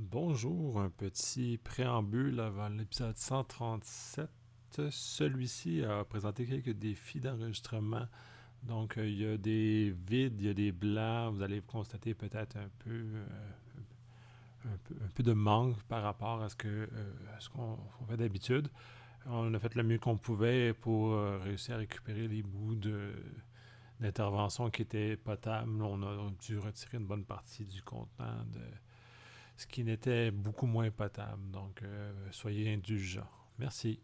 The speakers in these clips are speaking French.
Bonjour, un petit préambule avant l'épisode 137. Celui-ci a présenté quelques défis d'enregistrement. Donc, euh, il y a des vides, il y a des blancs. Vous allez constater peut-être un peu, euh, de manque par rapport à euh, ce qu'on fait d'habitude. On a fait le mieux qu'on pouvait pour réussir à récupérer les bouts d'intervention qui étaient potables. On a dû retirer une bonne partie du contenant de ce qui n'était beaucoup moins potable. Donc, soyez indulgents. Merci.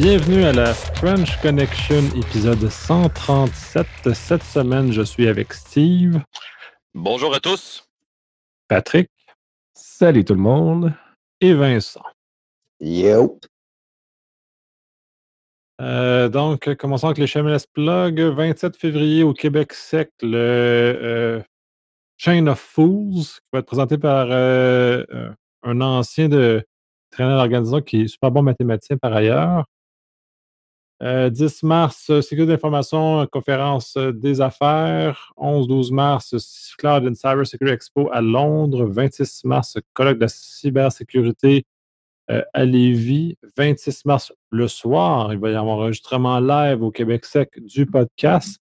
bienvenue à la French Connection, épisode 137. Cette semaine, je suis avec Steve. Bonjour à tous. Patrick. Salut tout le monde. Et Vincent. Yo. Euh, donc, commençons avec les Shameless Plug. 27 février au Québec sec, le euh, Chain of Fools, qui va être présenté par euh, un ancien de traîneur d'organisation qui est super bon mathématicien par ailleurs. 10 mars, Sécurité d'information, conférence des affaires. 11-12 mars, Cloud and Cyber Security Expo à Londres. 26 mars, colloque de cybersécurité euh, à Lévis, 26 mars le soir. Il va y avoir un enregistrement live au Québec sec du podcast.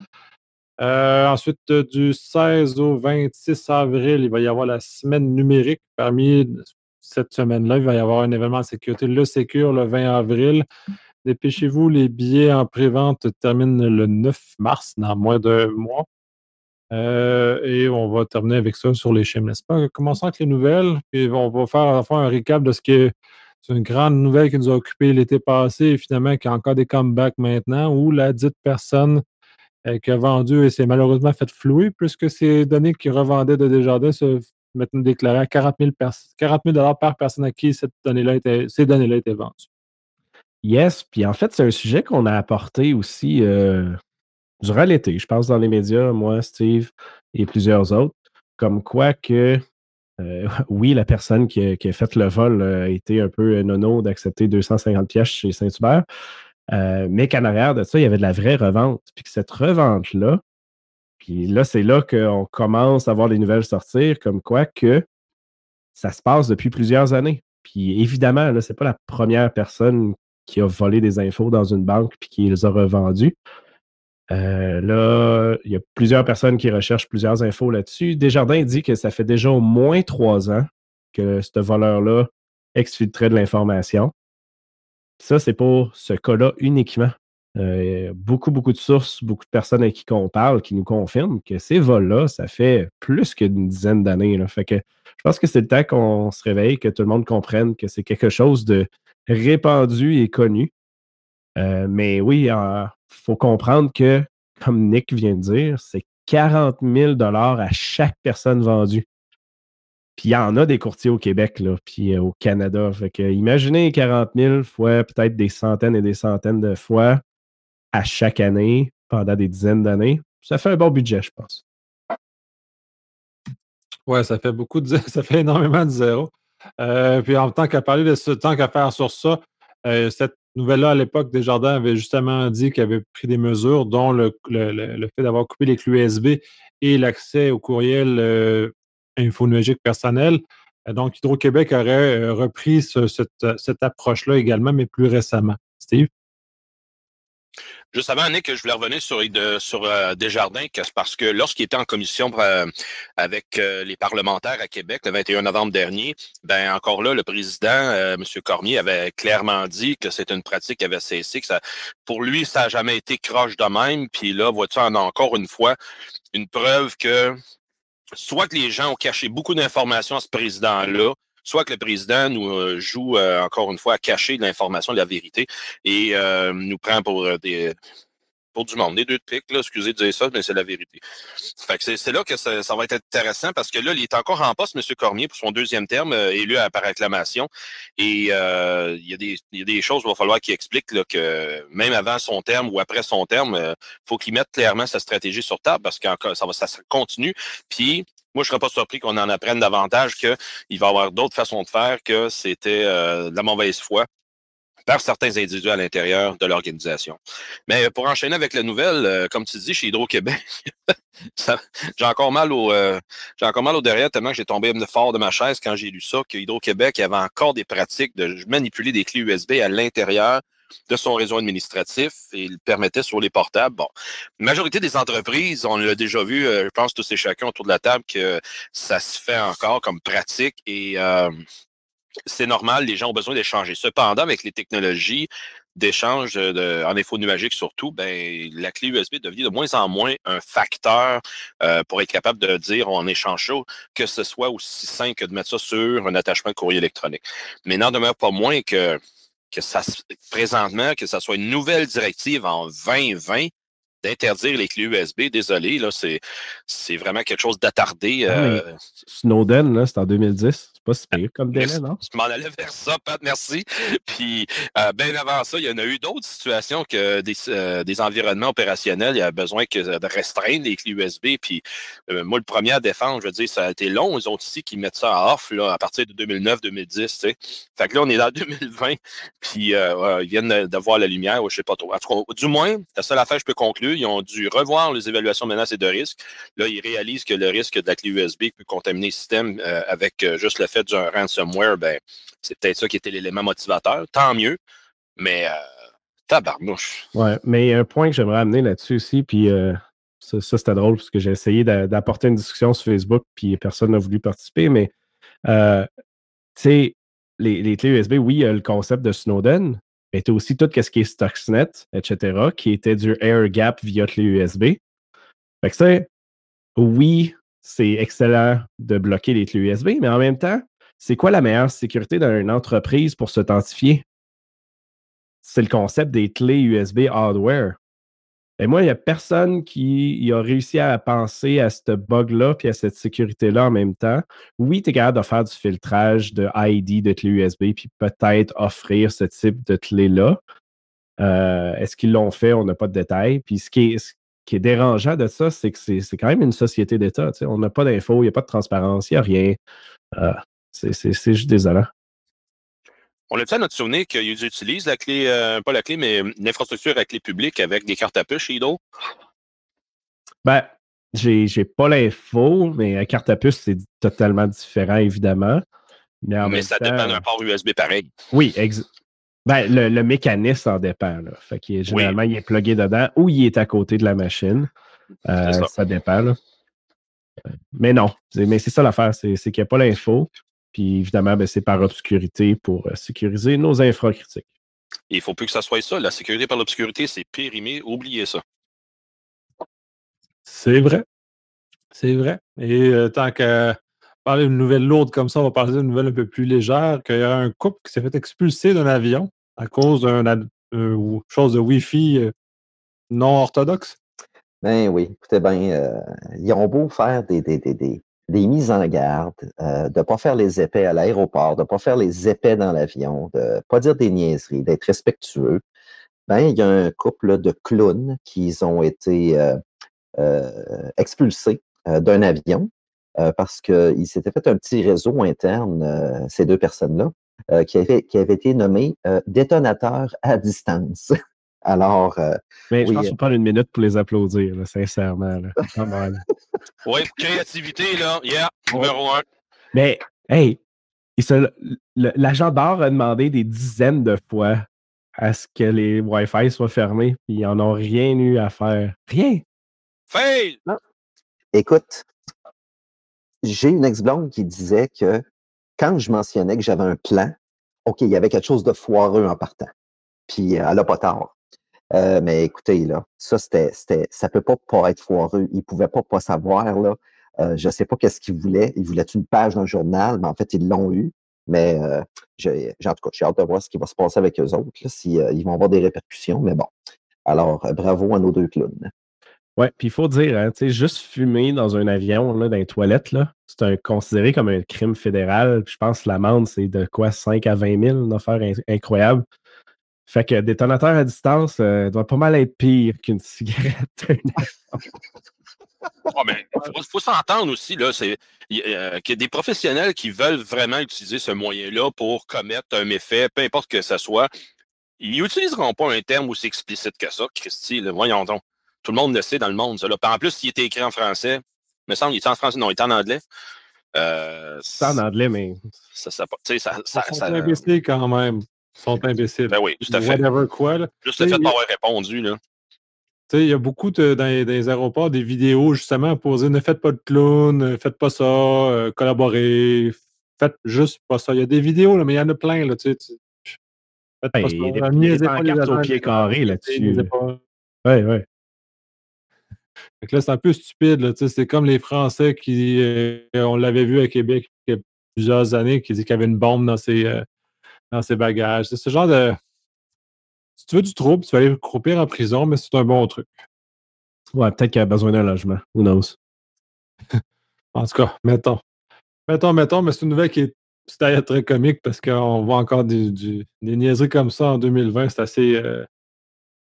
Euh, ensuite, du 16 au 26 avril, il va y avoir la semaine numérique. Parmi cette semaine-là, il va y avoir un événement de sécurité, le Sécure, le 20 avril. Dépêchez-vous, les billets en pré-vente terminent le 9 mars, dans moins d'un mois. Euh, et on va terminer avec ça sur les Shameless pas? Commençons avec les nouvelles, et on va faire à un recap de ce que c'est une grande nouvelle qui nous a occupé l'été passé et finalement qui a encore des comebacks maintenant où la dite personne euh, qui a vendu et s'est malheureusement fait flouer puisque ces données qui revendaient de Desjardins se maintenant déclarées à 40 000, 40 par personne à qui cette donnée-là était, ces données-là étaient vendues. Yes, puis en fait, c'est un sujet qu'on a apporté aussi euh, durant l'été, je pense, dans les médias, moi, Steve et plusieurs autres, comme quoi que euh, oui, la personne qui a, fait le vol a été un peu nono d'accepter 250 pièces chez Saint-Hubert, euh, mais qu'en arrière de ça, il y avait de la vraie revente. Puis que cette revente-là, puis là, c'est là qu'on commence à voir les nouvelles sortir, comme quoi que ça se passe depuis plusieurs années. Puis évidemment, ce n'est pas la première personne qui a volé des infos dans une banque puis qui les a revendues. Euh, là, il y a plusieurs personnes qui recherchent plusieurs infos là-dessus. Desjardins dit que ça fait déjà au moins trois ans que ce voleur-là exfiltrait de l'information. Ça, c'est pour ce cas-là uniquement. Euh, beaucoup, beaucoup de sources, beaucoup de personnes à qui on parle qui nous confirment que ces vols-là, ça fait plus qu'une dizaine d'années. Fait que je pense que c'est le temps qu'on se réveille, que tout le monde comprenne que c'est quelque chose de répandu et connu. Euh, mais oui, il faut comprendre que, comme Nick vient de dire, c'est 40 000 à chaque personne vendue. Puis il y en a des courtiers au Québec, puis euh, au Canada. Fait que imaginez 40 000 fois peut-être des centaines et des centaines de fois à chaque année pendant des dizaines d'années. Ça fait un bon budget, je pense. Ouais, ça fait beaucoup de ça fait énormément de zéro. Euh, puis en tant qu'à parler de ce temps qu'à faire sur ça, cette nouvelle-là, à l'époque, Desjardins avait justement dit qu'il avait pris des mesures, dont le, fait d'avoir coupé les clés USB et l'accès au courriel euh, personnel. Euh, donc, Hydro-Québec aurait euh, repris cette approche-là également, mais plus récemment. Steve? Juste avant, Nick, je voulais revenir sur, euh, Desjardins, parce que lorsqu'il était en commission euh, avec euh, les parlementaires à Québec le 21 novembre dernier, ben encore là, le président, M. Cormier, avait clairement dit que c'est une pratique qui avait cessé, que ça, pour lui, ça n'a jamais été croche de même. Puis là, vois-tu, a encore une fois une preuve que soit que les gens ont caché beaucoup d'informations à ce président-là, soit que le président nous euh, joue euh, encore une fois à cacher l'information, la vérité et euh, nous prend pour des pour du monde, des deux de pique, excusez de dire ça, mais c'est la vérité. C'est là que ça, va être intéressant parce que là, il est encore en poste, M. Cormier, pour son deuxième terme, élu par acclamation. Et il, y a des, choses qu'il va falloir qu'il explique que même avant son terme ou après son terme, il faut qu'il mette clairement sa stratégie sur table parce que ça, ça continue. Puis moi, je ne serais pas surpris qu'on en apprenne davantage qu'il va y avoir d'autres façons de faire, que c'était de la mauvaise foi par certains individus à l'intérieur de l'organisation. Mais pour enchaîner avec la nouvelle, comme tu dis, chez Hydro-Québec, j'ai encore mal au j'ai encore mal au derrière tellement que j'ai tombé fort de ma chaise quand j'ai lu ça, que Hydro-Québec avait encore des pratiques de manipuler des clés USB à l'intérieur de son réseau administratif et il permettait sur les portables. Bon, majorité des entreprises, on l'a déjà vu, euh, je pense tous et chacun autour de la table, que ça se fait encore comme pratique et euh, c'est normal, les gens ont besoin d'échanger. Cependant, avec les technologies d'échange de, en info numérique surtout, ben, la clé USB devient de moins en moins un facteur euh, pour être capable de dire on échange chaud, que ce soit aussi simple que de mettre ça sur un attachement de courrier électronique. Mais n'en demeure pas moins que que ça présentement, que ça soit une nouvelle directive en 2020 d'interdire les clés USB. Désolé, là, c'est, c'est vraiment quelque chose d'attardé. Ah euh, Snowden, là, c'est en 2010 pas si pire comme délai, non? Je m'en allais vers ça, Pat, merci. Puis, euh, bien avant ça, il y en a eu d'autres situations que des, euh, des, environnements opérationnels, il y a besoin que, de restreindre les clés USB. Puis, euh, moi, le premier à défendre, je veux dire, ça a été long, ils ont ici qui mettent ça à off là, à partir de 2009-2010. Tu sais. Fait que là, on est dans 2020, puis ils viennent de voir la lumière, ou je sais pas trop. En tout cas, du moins, la seule affaire que je peux conclure, ils ont dû revoir les évaluations de menaces et de risques. Là, ils réalisent que le risque de la clé USB peut contaminer le système avec juste le fait d'un ransomware, ben, c'est peut-être ça qui était l'élément motivateur. Tant mieux. Mais euh, tabarnouche. Ouais, mais un point que j'aimerais amener là-dessus aussi, puis euh, ça, c'était drôle parce que j'ai essayé d'apporter une discussion sur Facebook, puis personne n'a voulu participer, mais euh, tu sais, les, clés USB, oui, il y a le concept de Snowden, mais tu aussi tout ce qui est Stuxnet, etc., qui était du air gap via clé USB. Fait que c'est, oui, c'est excellent de bloquer les clés USB, mais en même temps, c'est quoi la meilleure sécurité d'une entreprise pour s'authentifier? C'est le concept des clés USB hardware. Et moi, il n'y a personne qui a réussi à penser à ce bug-là puis à cette sécurité-là en même temps. Oui, tu es capable de faire du filtrage de ID de clés USB puis peut-être offrir ce type de clé-là. Euh, est-ce qu'ils l'ont fait? On n'a pas de détails. Puis ce qui est, qui est dérangeant de ça, c'est que c'est quand même une société d'État. On n'a pas d'infos, il n'y a pas de transparence, il n'y a rien. Euh, c'est juste désolant. On a fait à notre souvenir qu'ils utilisent la clé, euh, pas la clé, mais l'infrastructure à clé publique avec des cartes à puce chez Ido? Ben, j'ai pas l'info, mais la carte à puce, c'est totalement différent, évidemment. Mais, ça dépend d'un port USB pareil. Oui, ben, le, mécanisme en dépend. Fait qu'il généralement, il est plugué dedans ou il est à côté de la machine. Euh, ça. dépend. Mais non, mais c'est ça l'affaire, c'est qu'il n'y a pas l'info. Puis évidemment, ben, c'est par obscurité pour euh, sécuriser nos infracritiques. Il ne faut plus que ça soit ça. La sécurité par l'obscurité, c'est périmé. Oubliez ça. C'est vrai. C'est vrai. Et euh, tant qu'à parler d'une nouvelle lourde comme ça, on va parler d'une nouvelle un peu plus légère, qu'il y a un couple qui s'est fait expulser d'un avion à cause d'une chose de Wi-Fi euh, non orthodoxe? Ben oui, écoutez bien, ils ont beau faire des, des, des, des mises en garde, euh, de ne pas faire les épais à l'aéroport, de ne pas faire les épais dans l'avion, de ne pas dire des niaiseries, d'être respectueux, ben, il y a un couple de clowns qui ont été euh, euh, expulsés d'un avion parce qu'ils s'étaient fait un petit réseau interne, ces deux personnes-là, qui, avait, qui avait été nommé détonateur à distance. Alors. Euh, mais je pense qu'on prend une minute pour les applaudir, sincèrement. oui, créativité, là. Yeah, numéro un. Mais, hey, l'agent d'or a demandé des dizaines de fois à ce que les Wi-Fi soient fermés, puis ils n'en ont rien eu à faire. Rien. Fail! Écoute, j'ai une ex-blonde qui disait que quand je mentionnais que j'avais un plan, OK, il y avait quelque chose de foireux en partant. Puis elle n'a pas tard. Euh, mais écoutez, là, ça, c'était, ça peut pas pas être foireux. Ils pouvaient pas pas savoir, là. Euh, je sais pas qu'est-ce qu'ils voulaient. Ils voulaient une page le journal, mais en fait, ils l'ont eu. Mais euh, j'ai, en tout cas, j'ai hâte de voir ce qui va se passer avec eux autres, s'ils ils vont avoir des répercussions. Mais bon. Alors, bravo à nos deux clowns. Oui, puis il faut dire, hein, juste fumer dans un avion, là, dans les toilettes, là, c'est considéré comme un crime fédéral. je pense que l'amende, c'est de quoi 5 à 20 000, une affaire incroyable. Fait que détonateur à distance euh, doit pas mal être pire qu'une cigarette. oh, mais faut, s'entendre aussi, là, c'est euh, qu'il y a des professionnels qui veulent vraiment utiliser ce moyen-là pour commettre un méfait, peu importe que ce soit. Ils n'utiliseront pas un terme aussi explicite que ça, Christy, voyons donc. Tout le monde le sait dans le monde, ça. Là. En plus, il était écrit en français. Il me semble, il était en français, non, il était en anglais. Euh, c'est en anglais, mais. Ça, ça, ça, ça, ça, Ils sont imbéciles quand même. Ils sont imbéciles. Ben oui, tout à fait. Whatever quoi. Là. Juste le fait d'avoir répondu, là. Il y a beaucoup de, dans, les, aéroports des vidéos justement pour dire ne faites pas de clown, ne faites pas ça, euh, collaborez, faites juste pas ça. Il y a des vidéos, là, mais il y en a plein. Là, tu sais, faites pas ça. Il y a des, des pancartes au pied carré là-dessus. Oui, oui. Là, c'est un peu stupide. C'est comme les Français qui, euh, on l'avait vu à Québec il y a plusieurs années, qui disaient qu'il y avait une bombe dans ses, euh, dans ses bagages. C'est ce genre de si tu veux du trouble, tu vas aller croupir en prison, mais c'est un bon truc. Ouais, peut-être qu'il a besoin d'un logement. Who knows? en tout cas, mettons. Mettons, mettons, mais c'est une nouvelle qui est très, très comique parce qu'on voit encore des, des, niaiseries comme ça en 2020. C'est assez, euh,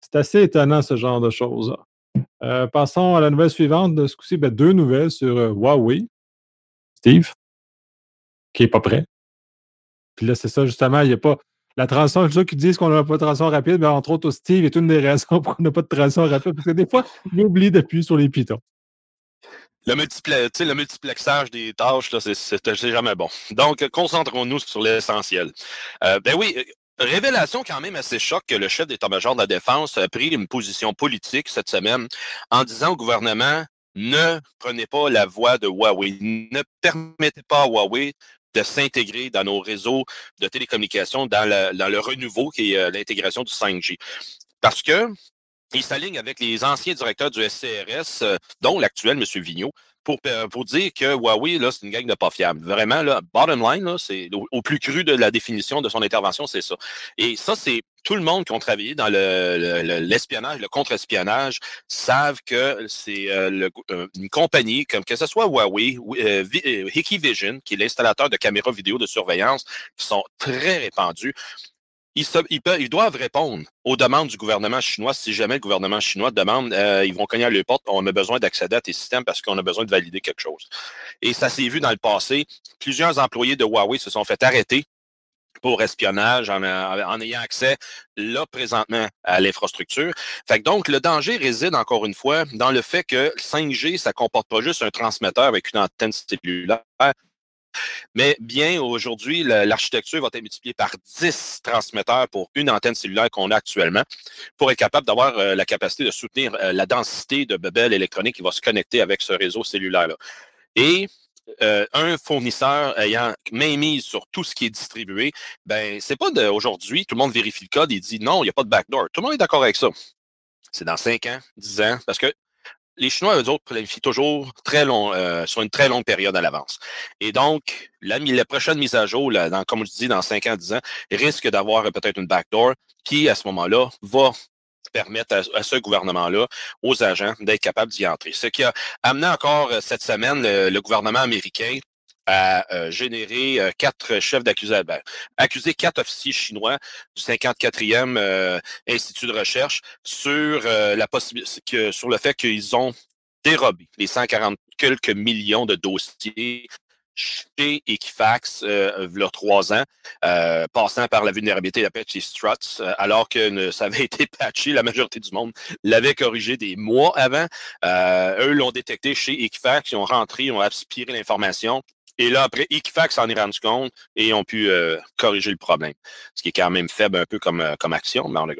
c'est assez étonnant, ce genre de choses. Euh, passons à la nouvelle suivante. De ce coup-ci, ben, deux nouvelles sur euh, Huawei. Steve, qui n'est pas prêt. Puis là, c'est ça, justement, il n'y a pas la transition, ceux qui disent qu'on n'a pas de transition rapide, mais entre autres, Steve est une des raisons pour qu'on n'a pas de transition rapide, parce que des fois, il oublie d'appuyer sur les pitons. Le, le multiplexage des tâches, c'est jamais bon. Donc, concentrons-nous sur l'essentiel. Euh, ben oui, Révélation quand même assez choc que le chef d'état-major de la Défense a pris une position politique cette semaine en disant au gouvernement ne prenez pas la voie de Huawei, ne permettez pas à Huawei de s'intégrer dans nos réseaux de télécommunications, dans, le renouveau qui est euh, l'intégration du 5G. Parce que il s'aligne avec les anciens directeurs du SCRS, euh, dont l'actuel M. Vigneault, pour, euh, pour dire que Huawei, là, c'est une gang de pas fiable. Vraiment, là, bottom line, là, c'est au, plus cru de la définition de son intervention, c'est ça. Et ça, c'est tout le monde qui ont travaillé dans l'espionnage, le, le contre-espionnage, savent que c'est euh, euh, une compagnie, comme que ce soit Huawei, euh, Hikvision, qui est l'installateur de caméras vidéo de surveillance, qui sont très répandus, ils, doivent répondre aux demandes du gouvernement chinois. Si jamais le gouvernement chinois demande, euh, ils vont cogner à leur porte, on a besoin d'accéder à tes systèmes parce qu'on a besoin de valider quelque chose. Et ça s'est vu dans le passé. Plusieurs employés de Huawei se sont fait arrêter pour espionnage en, ayant accès là présentement à l'infrastructure. Fait donc le danger réside encore une fois dans le fait que 5G ça comporte pas juste un transmetteur avec une antenne cellulaire, mais bien, aujourd'hui, l'architecture va être multipliée par 10 transmetteurs pour une antenne cellulaire qu'on a actuellement pour être capable d'avoir euh, la capacité de soutenir euh, la densité de bebelles électroniques qui va se connecter avec ce réseau cellulaire-là. Et euh, un fournisseur ayant main mise sur tout ce qui est distribué, ben c'est pas d'aujourd'hui, tout le monde vérifie le code et dit non, il n'y a pas de backdoor. Tout le monde est d'accord avec ça. C'est dans 5 ans, 10 ans, parce que les Chinois, eux autres, planifient toujours très long, euh, sur une très longue période à l'avance. Et donc, la, prochaine mise à jour, là, dans, comme je dis, dans 5 ans, 10 ans, risque d'avoir peut-être une backdoor qui, à ce moment-là, va permettre à, ce gouvernement-là, aux agents, d'être capable d'y entrer. Ce qui a amené encore euh, cette semaine le gouvernement américain a euh, généré euh, quatre chefs d'accusation, ben, accusé quatre officiers chinois du 54e euh, Institut de recherche sur la possibilité sur le fait qu'ils ont dérobé les 140 quelques millions de dossiers chez Equifax a trois ans, passant par la vulnérabilité de la patch Struts, alors que ça avait été patché, la majorité du monde l'avait corrigé des mois avant. eux l'ont détecté chez Equifax, ils ont rentré, ils ont aspiré l'information, et là, après, Equifax s'en est rendu compte et ont pu euh, corriger le problème. Ce qui est quand même faible un peu comme, euh, comme action, mais,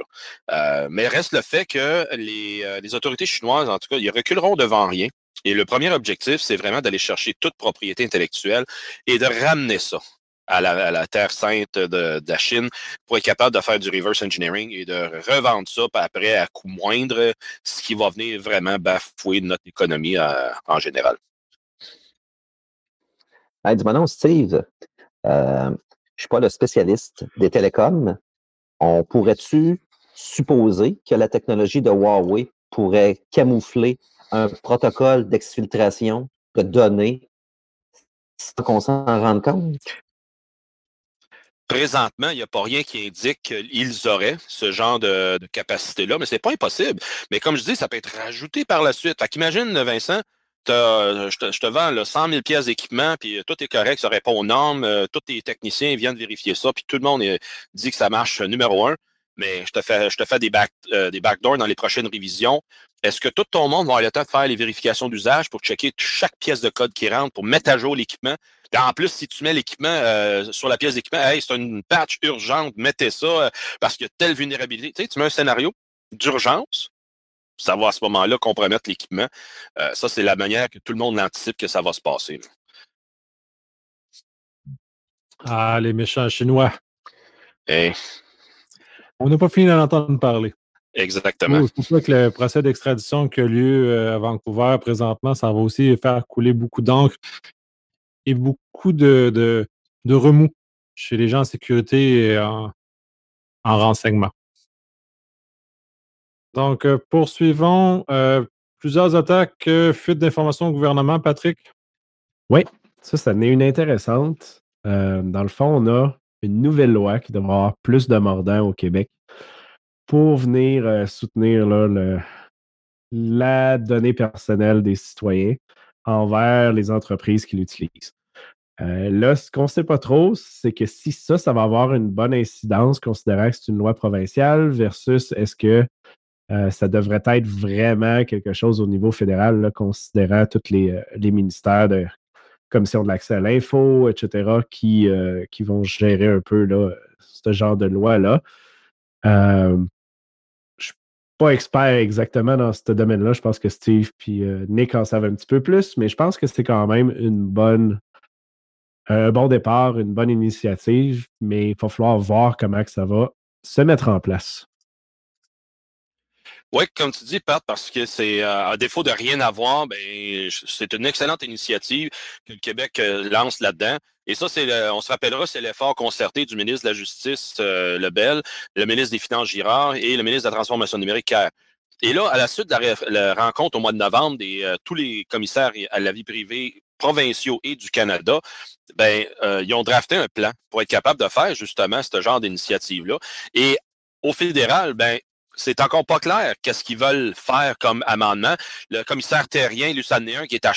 euh, mais reste le fait que les, les, autorités chinoises, en tout cas, ils reculeront devant rien. Et le premier objectif, c'est vraiment d'aller chercher toute propriété intellectuelle et de ramener ça à la, terre sainte de, la Chine pour être capable de faire du reverse engineering et de revendre ça après à coût moindre, ce qui va venir vraiment bafouer notre économie en général. Dis-moi non, Steve, euh, je ne suis pas le spécialiste des télécoms. On pourrait-tu supposer que la technologie de Huawei pourrait camoufler un protocole d'exfiltration de données sans qu'on s'en rende compte? Présentement, il n'y a pas rien qui indique qu'ils auraient ce genre de, capacité-là, mais ce n'est pas impossible. Mais comme je dis, ça peut être rajouté par la suite. Fait qu'imagine, Vincent, je, te, vends là, 100 000 pièces d'équipement, puis tout est correct, ça répond aux normes, tous tes techniciens viennent vérifier ça, puis tout le monde dit que ça marche numéro un, mais je te fais, des, back, des backdoors dans les prochaines révisions. Est-ce que tout ton monde va avoir le temps de faire les vérifications d'usage pour checker chaque pièce de code qui rentre, pour mettre à jour l'équipement? en plus, si tu mets l'équipement euh, sur la pièce d'équipement, hey, c'est une patch urgente, mettez ça euh, parce qu'il y a telle vulnérabilité. Tu mets un scénario d'urgence, ça va à ce moment-là compromettre l'équipement. Euh, ça, c'est la manière que tout le monde anticipe que ça va se passer. Ah, les méchants chinois. Hey. On n'a pas fini d'en entendre parler. Exactement. C'est pour ça que le procès d'extradition qui a lieu à Vancouver présentement, ça va aussi faire couler beaucoup d'encre et beaucoup de, de, remous chez les gens en sécurité et en, renseignement. Donc, euh, poursuivons. Euh, plusieurs attaques, euh, fuite d'informations au gouvernement, Patrick? Oui, ça, ça en est une intéressante. dans le fond, on a une nouvelle loi qui devra avoir plus de mordants au Québec pour venir soutenir la donnée personnelle des citoyens envers les entreprises qui l'utilisent. Là, ce qu'on ne sait pas trop, c'est que si ça, ça va avoir une bonne incidence, considérant que c'est une loi provinciale, versus est-ce que euh, ça devrait être vraiment quelque chose au niveau fédéral, considérant tous les, euh, ministères de commission de l'accès à l'info, etc., qui, qui vont gérer un peu là, ce genre de loi-là. je ne suis pas expert exactement dans ce domaine-là. Je pense que Steve et Nick en savent un petit peu plus, mais je pense que c'est quand même une bonne un bon départ, une bonne initiative, mais il va falloir voir comment que ça va se mettre en place. Oui, comme tu dis, Pat, parce que c'est euh, à défaut de rien avoir, ben, c'est une excellente initiative que le Québec euh, lance là-dedans. Et ça, c'est on se rappellera, c'est l'effort concerté du ministre de la Justice, euh, Lebel, le ministre des Finances, Girard, et le ministre de la Transformation numérique, Et là, à la suite de la, rencontre au mois de novembre des tous les commissaires à la vie privée provinciaux et du Canada, ben, euh, ils ont drafté un plan pour être capable de faire justement ce genre d'initiative-là. Et au fédéral, ben, c'est encore pas clair qu'est-ce qu'ils veulent faire comme amendement. Le commissaire terrien, Lucian qui est à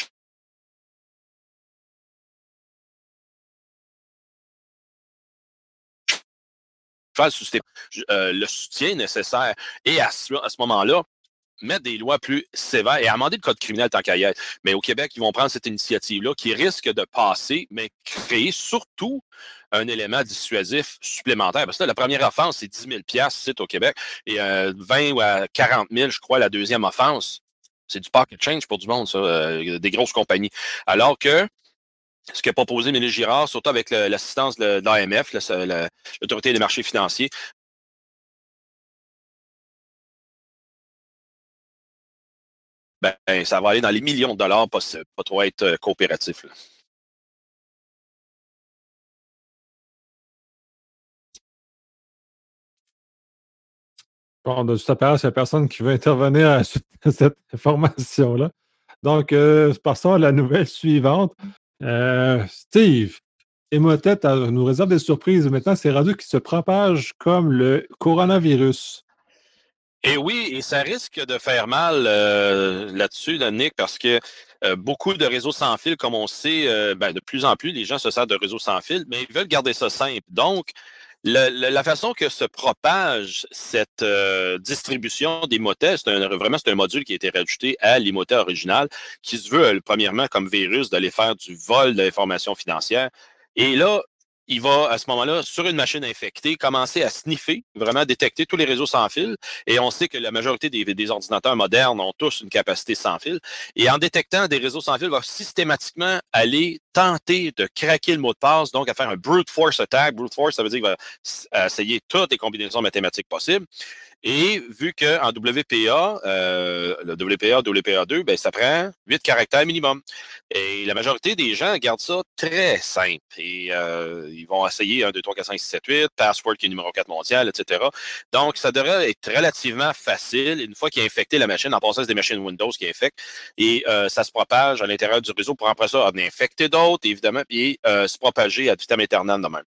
euh, le soutien nécessaire. Et à ce moment-là, mettre des lois plus sévères et amender le code criminel tant qu'à. Mais au Québec, ils vont prendre cette initiative-là qui risque de passer, mais créer surtout un élément dissuasif supplémentaire. Parce que la première offense, c'est 10 000 c'est au Québec, et 20 euh, ou à 40 000, je crois, la deuxième offense. C'est du pocket change pour du monde, ça, euh, des grosses compagnies. Alors que ce qu'a proposé Mélie Girard, surtout avec l'assistance de l'AMF, l'Autorité des marchés financiers, ben, ça va aller dans les millions de dollars, pas, trop être euh, coopératif. Bon, de toute façon, il n'y a personne qui veut intervenir à cette information-là. Donc, euh, passons à la nouvelle suivante. Euh, Steve, Emotet nous réserve des surprises. Maintenant, c'est radio qui se propage comme le coronavirus. Et oui, et ça risque de faire mal euh, là-dessus, Nick, parce que euh, beaucoup de réseaux sans fil, comme on sait, euh, ben, de plus en plus, les gens se servent de réseaux sans fil, mais ils veulent garder ça simple. Donc, la façon que se propage cette distribution des motets, c'est vraiment c'est un module qui a été rajouté à l'imotet original, qui se veut, premièrement, comme virus, d'aller faire du vol de l'information financière. Et là, il va à ce moment-là, sur une machine infectée, commencer à sniffer, vraiment détecter tous les réseaux sans fil. Et on sait que la majorité des, ordinateurs modernes ont tous une capacité sans fil. Et en détectant des réseaux sans fil, il va systématiquement aller tenter de craquer le mot de passe, donc à faire un brute force attack. Brute force, ça veut dire qu'il va essayer toutes les combinaisons mathématiques possibles. Et vu qu'en WPA, euh, le WPA, WPA2, ben, ça prend 8 caractères minimum. Et la majorité des gens gardent ça très simple. Et euh, ils vont essayer 1, 2, 3, 4, 5, 6, 7, 8, password qui est numéro 4 mondial, etc. Donc, ça devrait être relativement facile. Une fois qu'il a infecté la machine, en passant, c'est des machines Windows qui infectent. Et euh, ça se propage à l'intérieur du réseau pour après ça en infecter d'autres, évidemment, et euh, se propager à vitam éternel de même.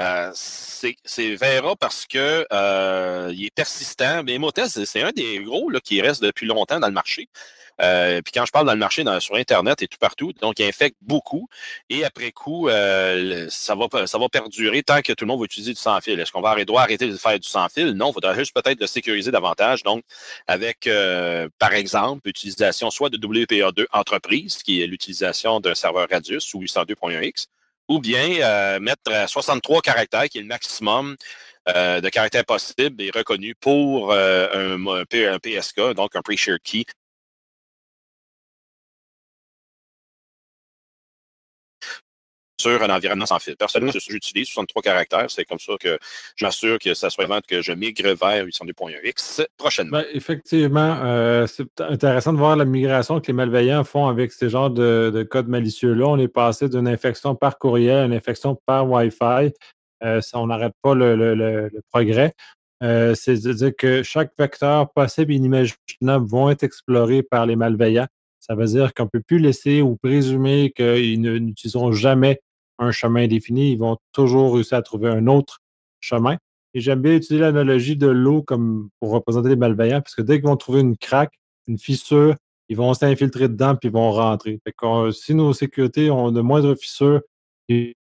Euh, c'est Vera parce que euh, il est persistant. Mais Motel, c'est un des gros là, qui reste depuis longtemps dans le marché. Euh, puis quand je parle dans le marché, sur Internet et tout partout, donc il infecte beaucoup. Et après coup, ça, va, ça va perdurer tant que tout le monde va utiliser du sans-fil. Est-ce qu'on va arrêter, doit arrêter de faire du sans-fil? Non, il faudra juste peut-être le sécuriser davantage. Donc, avec, par exemple, l'utilisation soit de WPA2 entreprise, qui est l'utilisation d'un serveur Radius ou 802.1x, ou bien mettre 63 caractères, qui est le maximum euh, de caractère possible est reconnu pour euh, un, PSK, donc un pre-shared key. Sur un environnement sans fil. Personnellement, j'utilise 63 caractères. C'est comme ça que je m'assure que ça soit vraiment que je migre vers 802.1x prochainement. Ben, effectivement, euh, c'est intéressant de voir la migration que les malveillants font avec ces genres de, de codes malicieux-là. On est passé d'une infection par courriel à une infection par Wi-Fi. Euh, on n'arrête pas le, progrès. Euh, c'est-à-dire que chaque vecteur possible et inimaginable vont être explorés par les malveillants. Ça veut dire qu'on ne peut plus laisser ou présumer qu'ils n'utiliseront jamais un chemin défini. Ils vont toujours réussir à trouver un autre chemin. Et j'aime bien utiliser l'analogie de l'eau comme pour représenter les malveillants, parce que dès qu'ils vont trouver une craque, une fissure, ils vont s'infiltrer dedans puis ils vont rentrer. si nos sécurités ont de moindres fissures, puis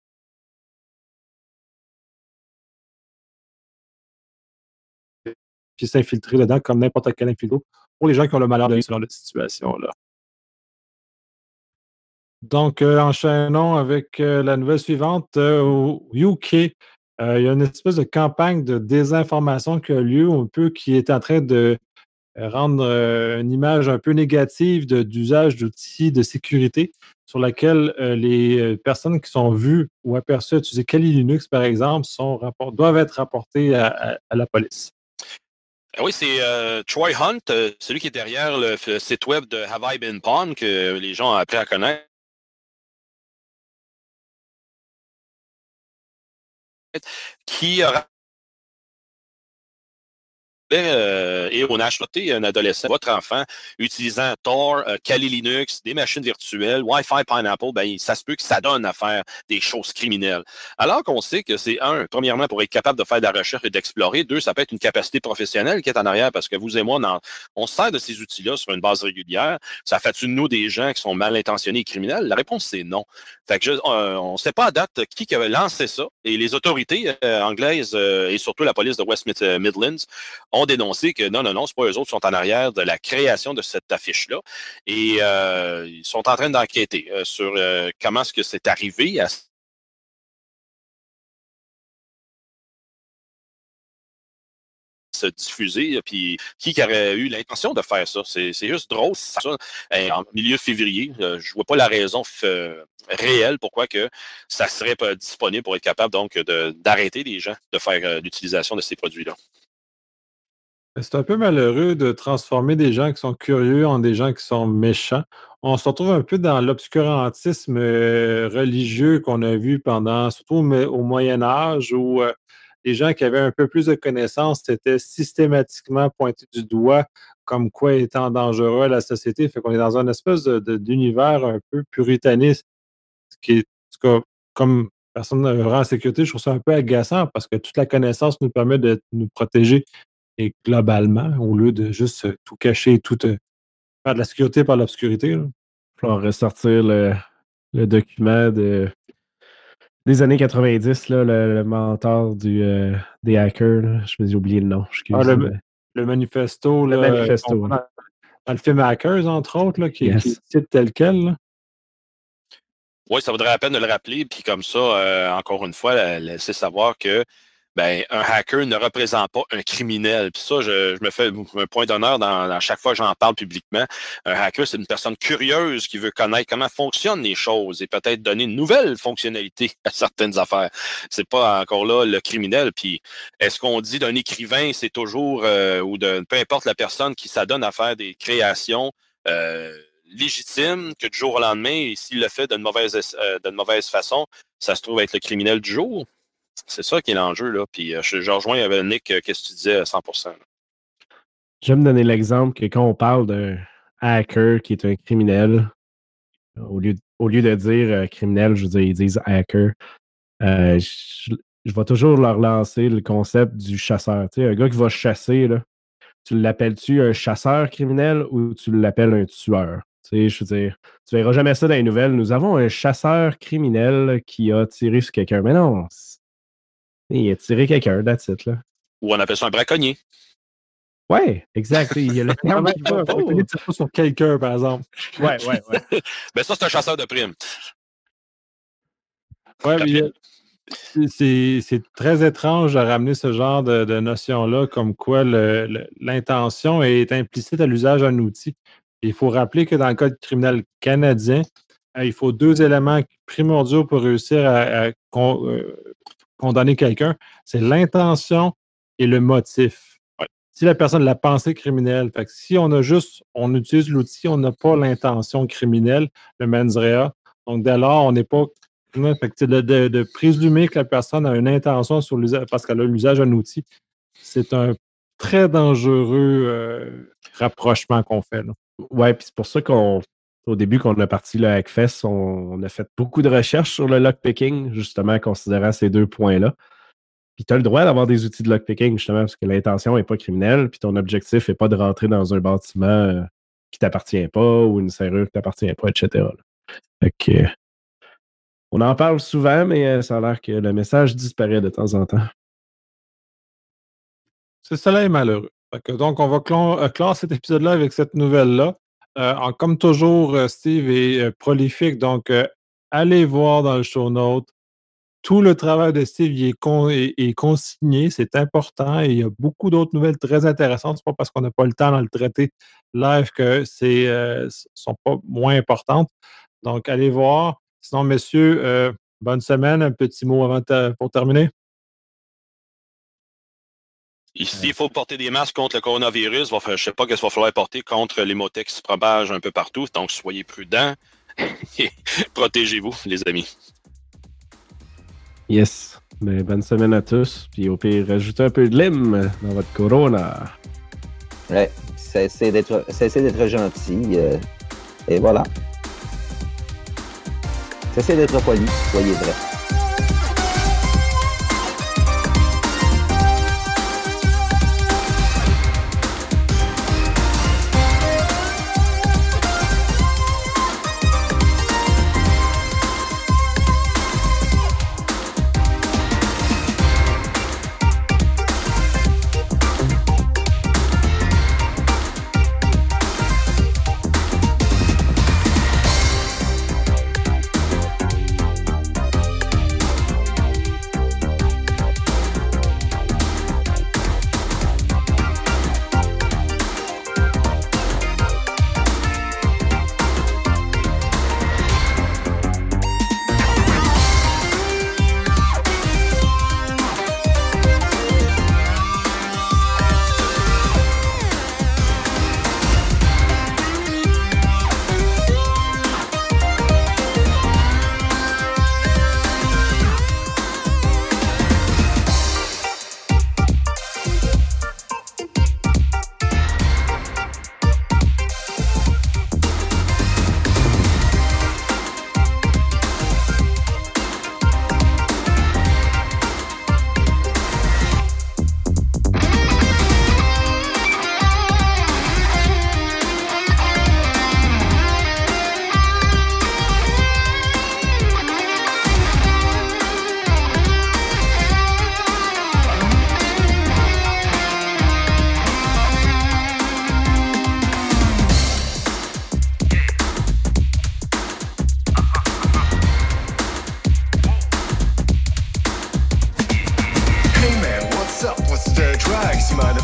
s'infiltrer dedans comme n'importe quel infiltro pour les gens qui ont le malheur de ce genre de situation-là. Donc, euh, enchaînons avec euh, la nouvelle suivante. Euh, au UK, il y a une espèce de campagne de désinformation qui a lieu, un peu qui est en train de rendre une image un peu négative d'usage d'outils de sécurité sur laquelle les personnes qui sont vues ou aperçues utiliser Kali Linux, par exemple, doivent être rapportées à la police. Ah oui, c'est Troy Hunt, celui qui est derrière le, site web de Have I Been Pawn que les gens ont appris à connaître. Qui a euh, et on a acheté un adolescent, votre enfant, utilisant Tor, euh, Kali Linux, des machines virtuelles, Wi-Fi Pineapple, ben, ça se peut que ça donne à faire des choses criminelles. Alors qu'on sait que c'est un, premièrement, pour être capable de faire de la recherche et d'explorer. Deux, ça peut être une capacité professionnelle qui est en arrière parce que vous et moi, on sert de ces outils-là sur une base régulière. Ça fait-tu de nous des gens qui sont mal intentionnés et criminels? La réponse, c'est non. Fait que euh, on ne sait pas à date qui avait lancé ça. Et les autorités anglaises et surtout la police de West Midlands ont dénoncé que non, non, non, c'est pas eux autres qui sont en arrière de la création de cette affiche-là. Et euh, ils sont en train d'enquêter euh, sur euh, comment est-ce que c'est arrivé à se diffuser, puis qui aurait eu l'intention de faire ça? C'est juste drôle. Ça, en milieu février, je vois pas la raison réelle pourquoi que ça serait pas disponible pour être capable donc d'arrêter les gens de faire l'utilisation de ces produits-là. C'est un peu malheureux de transformer des gens qui sont curieux en des gens qui sont méchants. On se retrouve un peu dans l'obscurantisme euh, religieux qu'on a vu pendant, surtout au, Moyen Âge, où euh, les gens qui avaient un peu plus de connaissances étaient systématiquement pointés du doigt comme quoi étant dangereux à la société. Fait qu'on est dans une espèce d'univers un peu puritaniste, qui est, comme personne vraiment en sécurité, je trouve ça un peu agaçant parce que toute la connaissance nous permet de nous protéger et globalement, au lieu de juste tout cacher, tout euh, faire de la sécurité par l'obscurité. Il va ressortir le, document de, des années 90, là, le, mentor du, euh, des hackers. Je me suis oublié le nom. Ah, le, manifesto. Le manifesto. Dans, le film Hackers, entre autres, là, qui, est tel quel. Oui, ça vaudrait la peine de le rappeler. Puis comme ça, euh, encore une fois, laisser savoir que ben, un hacker ne représente pas un criminel. Puis ça, je, me fais un point d'honneur dans, chaque fois que j'en parle publiquement. Un hacker, c'est une personne curieuse qui veut connaître comment fonctionnent les choses et peut-être donner une nouvelle fonctionnalité à certaines affaires. C'est pas encore là le criminel. Puis est-ce qu'on dit d'un écrivain, c'est toujours, euh, ou de peu importe la personne qui s'adonne à faire des créations, euh, légitimes, que du jour au lendemain, s'il le fait d'une mauvaise, euh, d'une mauvaise façon, ça se trouve être le criminel du jour? C'est ça qui est l'enjeu. Là. Puis euh, je, rejoins avec Nick, euh, qu'est-ce que tu disais à 100 J'aime donner l'exemple que quand on parle d'un hacker qui est un criminel, au lieu, au lieu de dire euh, criminel, je veux dire, ils disent hacker. je, vais toujours leur lancer le concept du chasseur. Tu sais, un gars qui va chasser, là, tu l'appelles-tu un chasseur criminel ou tu l'appelles un tueur? Tu sais, je veux dire, tu verras jamais ça dans les nouvelles. Nous avons un chasseur criminel qui a tiré sur quelqu'un. Mais non, il a tiré quelqu'un, that's it, là. Ou on appelle ça un braconnier. Ouais, exact. Il y a le terme qui va. Il tire pas sur quelqu'un, par exemple. Ouais, ouais, ouais. Ben ça, c'est un chasseur de primes. Ouais, mais c'est c'est très étrange de ramener ce genre de, de notion-là, comme quoi le- le- l'intention est implicite à l'usage d'un outil. Il faut rappeler que dans le code criminel canadien, euh, il faut deux éléments primordiaux pour réussir à, euh, condamner quelqu'un. C'est l'intention et le motif. Ouais. Si la personne a la pensée criminelle, fait que si on a juste, on utilise l'outil, on n'a pas l'intention criminelle, le mens rea. Donc, dès lors, on n'est pas. Fait que, de, de- de présumer que la personne a une intention sur l'usage parce qu'elle a l'usage d'un outil, c'est un très dangereux euh, rapprochement qu'on fait. Ouais, puis c'est pour ça qu'on, au début qu'on a parti le Hackfest, on, on a fait beaucoup de recherches sur le lockpicking, justement, considérant ces deux points-là. Puis tu as le droit d'avoir des outils de lockpicking, justement, parce que l'intention n'est pas criminelle, puis ton objectif n'est pas de rentrer dans un bâtiment euh, qui t'appartient pas ou une serrure qui t'appartient pas, etc. là. Que, euh, on en parle souvent, mais euh, ça a l'air que le message disparaît de temps en temps. C'est cela est malheureux. Donc, on va euh, clore cet épisode-là avec cette nouvelle-là. Euh, comme toujours, euh, Steve est euh, prolifique, donc allez voir dans le show note. Tout le travail de Steve est, con- est- est consigné, c'est important et il y a beaucoup d'autres nouvelles très intéressantes. C'est pas parce qu'on n'a pas le temps dans le live que c'est euh, sont pas moins importantes. Donc, allez voir. Sinon, messieurs, bonne semaine. Un petit mot avant pour terminer. Ici, il faut porter des masques contre le coronavirus. Va faire- Je ne sais pas ce qu'il va falloir porter contre les mots qui se propagent un peu partout. Donc, soyez prudents et protégez-vous, les amis. Yes. Ben, bonne semaine à tous. Puis au pire, rajoutez un peu de lime dans votre corona. Ouais, cessez d'être cessez d'être gentil. euh, et voilà. Cessez d'être poli, soyez vrai.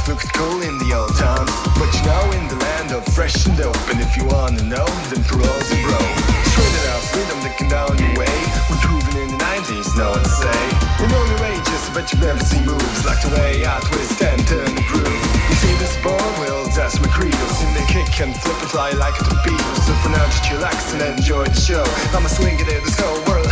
Looked cool in the old times, but you know in the land of fresh and open, if you wanna know, then parole's a bro. Straight it freedom looking down your way. We're proven in the 90s, no one to say. In all your ages, but you've never seen moves like the way I twist and turn and groove. You see this ball? Well, that's my credo. Sing the kick and flip and fly like a torpedo. So for now, just relax and enjoy the show. I'ma swing it in this whole world.